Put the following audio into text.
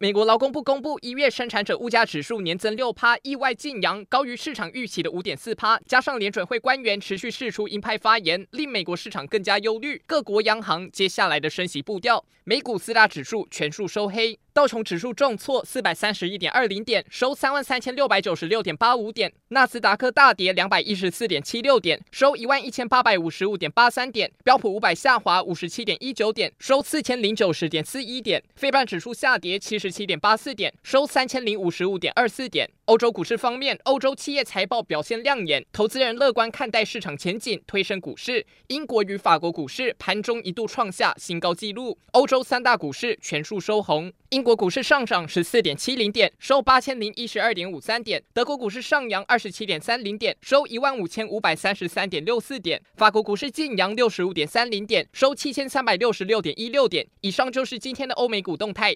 美国劳工部公布一月生产者物价指数年增六趴，意外劲扬，高于市场预期的五点四趴。加上联准会官员持续释出鹰派发言，令美国市场更加忧虑各国央行接下来的升息步调。美股四大指数全数收黑。道琼指数重挫四百三十一点二零点，收三万三千六百九十六点八五点；纳斯达克大跌两百一十四点七六点，收一万一千八百五十五点八三点；标普五百下滑五十七点一九点，收四千零九十点四一点；费半指数下跌七十七点八四点，收三千零五十五点二四点。欧洲股市方面，欧洲企业财报表现亮眼，投资人乐观看待市场前景，推升股市。英国与法国股市盘中一度创下新高纪录，欧洲三大股市全数收红。英国股市上涨十四点七零点，收八千零一十二点五三点；德国股市上扬二十七点三零点，收一万五千五百三十三点六四点；法国股市劲扬六十五点三零点，收七千三百六十六点一六点。以上就是今天的欧美股动态，